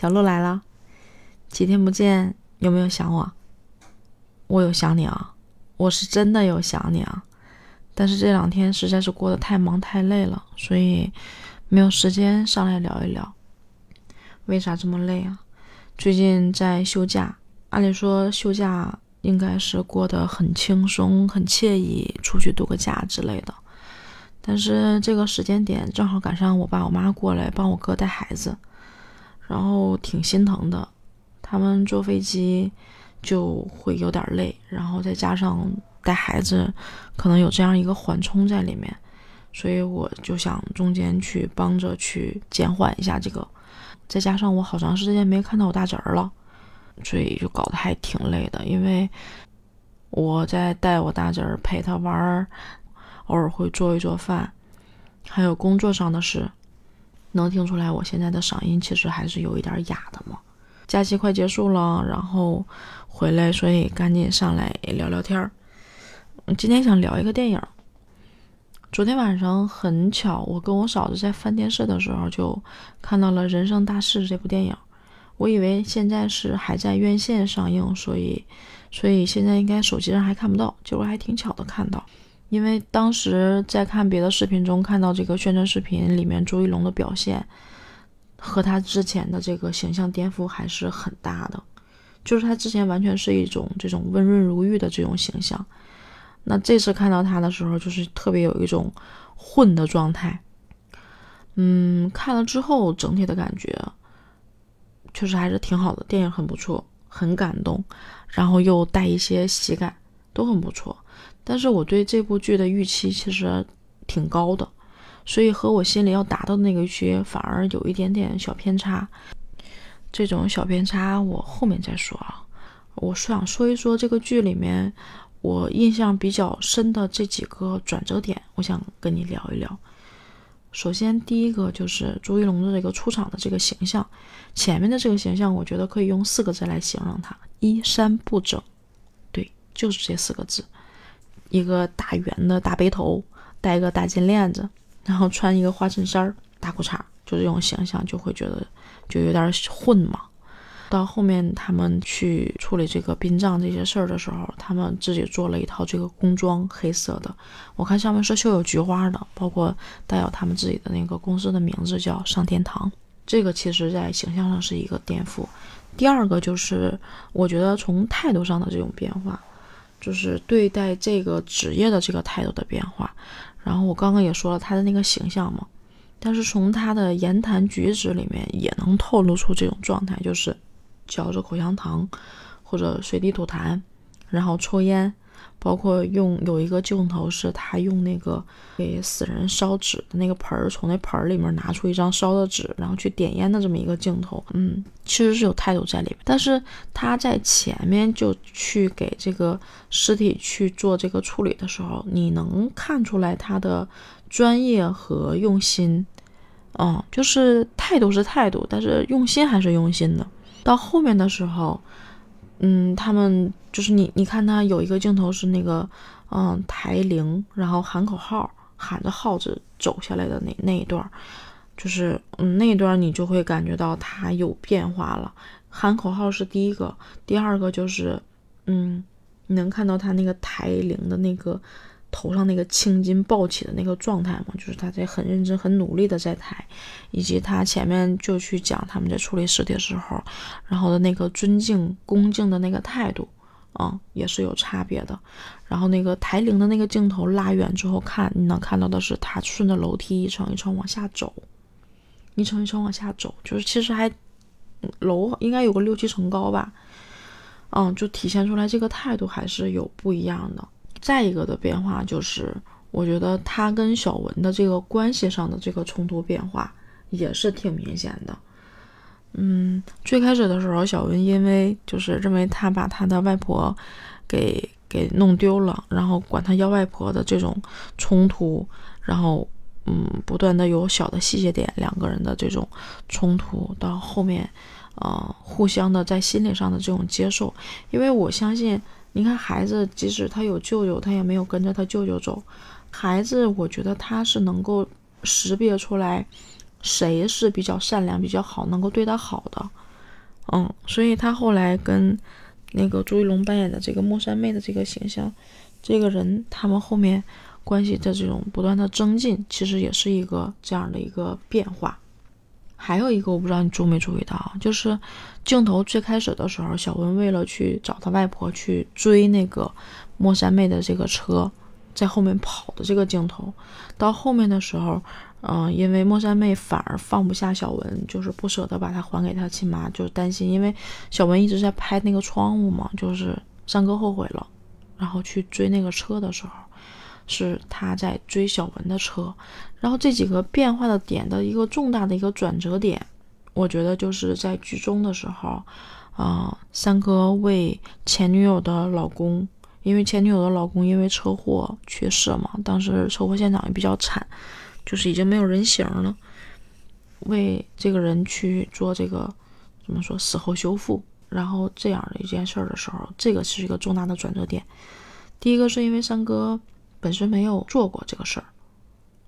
小鹿来了，几天不见，有没有想我？我有想你啊，我是真的有想你啊。但是这两天实在是过得太忙太累了，所以没有时间上来聊一聊。为啥这么累啊？最近在休假，按理说休假应该是过得很轻松、很惬意，出去度个假之类的。但是这个时间点正好赶上我爸我妈过来帮我哥带孩子。然后挺心疼的，他们坐飞机就会有点累，然后再加上带孩子，可能有这样一个缓冲在里面，所以我就想中间去帮着去减缓一下这个。再加上我好长时间没看到我大侄儿了，所以就搞得还挺累的。因为我在带我大侄儿陪他玩，偶尔会做一做饭，还有工作上的事。能听出来我现在的嗓音其实还是有一点哑的嘛。假期快结束了，然后回来，所以赶紧上来聊聊天儿。今天想聊一个电影。昨天晚上很巧，我跟我嫂子在翻电视的时候就看到了《人生大事》这部电影。我以为现在是还在院线上映，所以所以现在应该手机上还看不到，结果还挺巧的看到。因为当时在看别的视频中看到这个宣传视频里面朱一龙的表现，和他之前的这个形象颠覆还是很大的，就是他之前完全是一种这种温润如玉的这种形象，那这次看到他的时候，就是特别有一种混的状态。嗯，看了之后整体的感觉确实还是挺好的，电影很不错，很感动，然后又带一些喜感，都很不错。但是我对这部剧的预期其实挺高的，所以和我心里要达到的那个预期反而有一点点小偏差。这种小偏差我后面再说啊。我想说一说这个剧里面我印象比较深的这几个转折点，我想跟你聊一聊。首先第一个就是朱一龙的这个出场的这个形象，前面的这个形象我觉得可以用四个字来形容他：衣衫不整。对，就是这四个字。一个大圆的大背头，戴个大金链子，然后穿一个花衬衫、大裤衩，就这种形象就会觉得就有点混嘛。到后面他们去处理这个殡葬这些事儿的时候，他们自己做了一套这个工装，黑色的，我看上面是绣有菊花的，包括带有他们自己的那个公司的名字叫上天堂。这个其实在形象上是一个颠覆。第二个就是我觉得从态度上的这种变化。就是对待这个职业的这个态度的变化，然后我刚刚也说了他的那个形象嘛，但是从他的言谈举止里面也能透露出这种状态，就是嚼着口香糖或者随地吐痰，然后抽烟。包括用有一个镜头是他用那个给死人烧纸的那个盆儿，从那盆儿里面拿出一张烧的纸，然后去点烟的这么一个镜头，嗯，其实是有态度在里面。但是他在前面就去给这个尸体去做这个处理的时候，你能看出来他的专业和用心，嗯，就是态度是态度，但是用心还是用心的。到后面的时候。嗯，他们就是你，你看他有一个镜头是那个，嗯，抬铃，然后喊口号，喊着号子走下来的那那一段，就是嗯那一段你就会感觉到他有变化了。喊口号是第一个，第二个就是，嗯，你能看到他那个抬铃的那个。头上那个青筋暴起的那个状态嘛，就是他在很认真、很努力的在抬，以及他前面就去讲他们在处理尸体的时候，然后的那个尊敬、恭敬的那个态度，啊，也是有差别的。然后那个抬灵的那个镜头拉远之后看，你能看到的是他顺着楼梯一层一层往下走，一层一层往下走，就是其实还楼应该有个六七层高吧，嗯，就体现出来这个态度还是有不一样的。再一个的变化就是，我觉得他跟小文的这个关系上的这个冲突变化也是挺明显的。嗯，最开始的时候，小文因为就是认为他把他的外婆给给弄丢了，然后管他要外婆的这种冲突，然后嗯，不断的有小的细节点，两个人的这种冲突，到后面，呃，互相的在心理上的这种接受，因为我相信。你看，孩子即使他有舅舅，他也没有跟着他舅舅走。孩子，我觉得他是能够识别出来谁是比较善良、比较好，能够对他好的。嗯，所以他后来跟那个朱一龙扮演的这个莫三妹的这个形象，这个人他们后面关系的这种不断的增进，其实也是一个这样的一个变化。还有一个我不知道你注没注意到，就是镜头最开始的时候，小文为了去找他外婆去追那个莫三妹的这个车，在后面跑的这个镜头，到后面的时候，嗯，因为莫三妹反而放不下小文，就是不舍得把他还给他亲妈，就担心，因为小文一直在拍那个窗户嘛，就是三哥后悔了，然后去追那个车的时候。是他在追小文的车，然后这几个变化的点的一个重大的一个转折点，我觉得就是在剧中的时候，啊，三哥为前女友的老公，因为前女友的老公因为车祸去世嘛，当时车祸现场也比较惨，就是已经没有人形了，为这个人去做这个怎么说死后修复，然后这样的一件事儿的时候，这个是一个重大的转折点。第一个是因为三哥。本身没有做过这个事儿，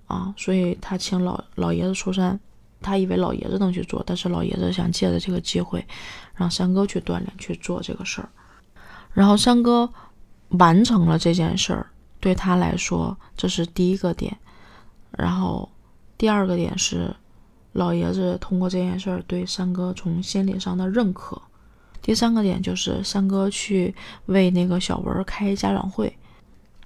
啊，所以他请老老爷子出山，他以为老爷子能去做，但是老爷子想借着这个机会，让三哥去锻炼去做这个事儿，然后三哥完成了这件事儿，对他来说这是第一个点，然后第二个点是老爷子通过这件事儿对三哥从心理上的认可，第三个点就是三哥去为那个小文开家长会。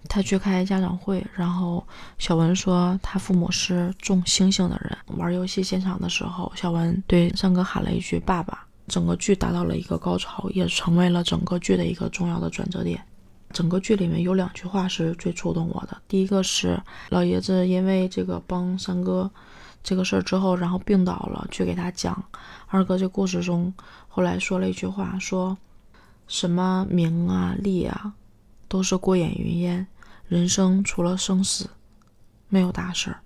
他去开家长会，然后小文说他父母是种星星的人。玩游戏现场的时候，小文对三哥喊了一句“爸爸”，整个剧达到了一个高潮，也成为了整个剧的一个重要的转折点。整个剧里面有两句话是最触动我的，第一个是老爷子因为这个帮三哥这个事儿之后，然后病倒了，去给他讲二哥这故事中，后来说了一句话，说什么名啊利啊，都是过眼云烟。人生除了生死，没有大事儿。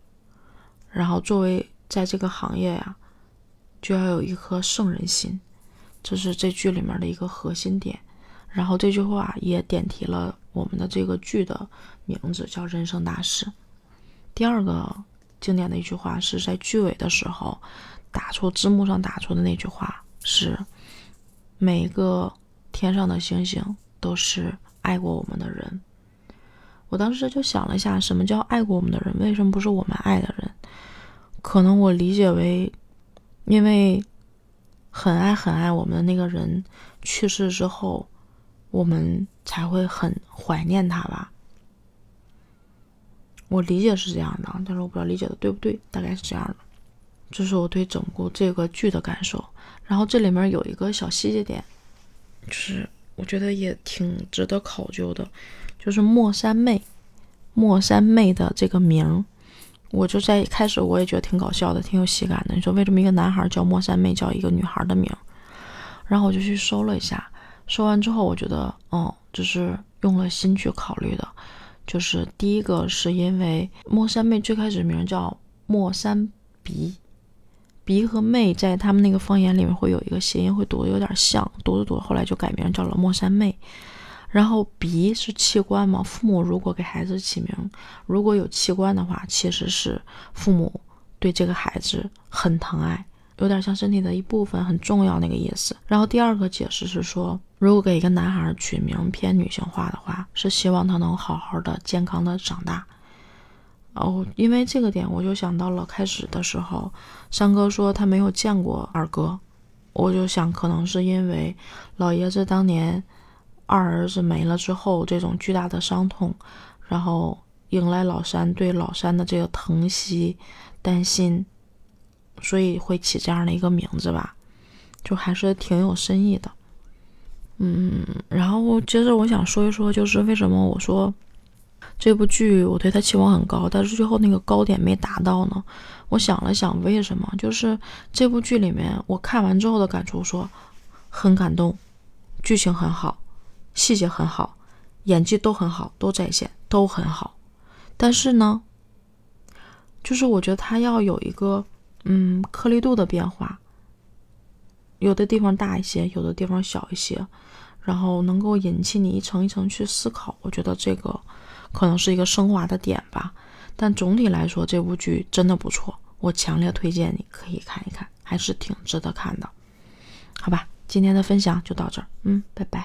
然后作为在这个行业呀，就要有一颗圣人心，这是这剧里面的一个核心点。然后这句话也点题了我们的这个剧的名字，叫“人生大事”。第二个经典的一句话是在剧尾的时候打出字幕上打出的那句话是：“每个天上的星星都是爱过我们的人。”我当时就想了一下，什么叫爱过我们的人？为什么不是我们爱的人？可能我理解为，因为很爱很爱我们的那个人去世之后，我们才会很怀念他吧。我理解是这样的，但是我不知道理解的对不对，大概是这样的。这是我对整部这个剧的感受。然后这里面有一个小细节点，就是我觉得也挺值得考究的。就是莫三妹，莫三妹的这个名儿，我就在开始我也觉得挺搞笑的，挺有喜感的。你说为什么一个男孩叫莫三妹，叫一个女孩的名儿？然后我就去搜了一下，搜完之后我觉得，哦，就是用了心去考虑的。就是第一个是因为莫三妹最开始名叫莫三鼻，鼻和妹在他们那个方言里面会有一个谐音，会读的有点像，读着读着后来就改名叫了莫三妹。然后鼻是器官嘛？父母如果给孩子起名，如果有器官的话，其实是父母对这个孩子很疼爱，有点像身体的一部分，很重要那个意思。然后第二个解释是说，如果给一个男孩取名偏女性化的话，是希望他能好好的、健康的长大。哦，因为这个点，我就想到了开始的时候，三哥说他没有见过二哥，我就想可能是因为老爷子当年。二儿子没了之后，这种巨大的伤痛，然后迎来老三对老三的这个疼惜、担心，所以会起这样的一个名字吧，就还是挺有深意的。嗯，然后接着我想说一说，就是为什么我说这部剧我对他期望很高，但是最后那个高点没达到呢？我想了想，为什么？就是这部剧里面，我看完之后的感触说很感动，剧情很好。细节很好，演技都很好，都在线，都很好。但是呢，就是我觉得它要有一个嗯颗粒度的变化，有的地方大一些，有的地方小一些，然后能够引起你一层一层去思考。我觉得这个可能是一个升华的点吧。但总体来说，这部剧真的不错，我强烈推荐你可以看一看，还是挺值得看的。好吧。今天的分享就到这儿，嗯，拜拜。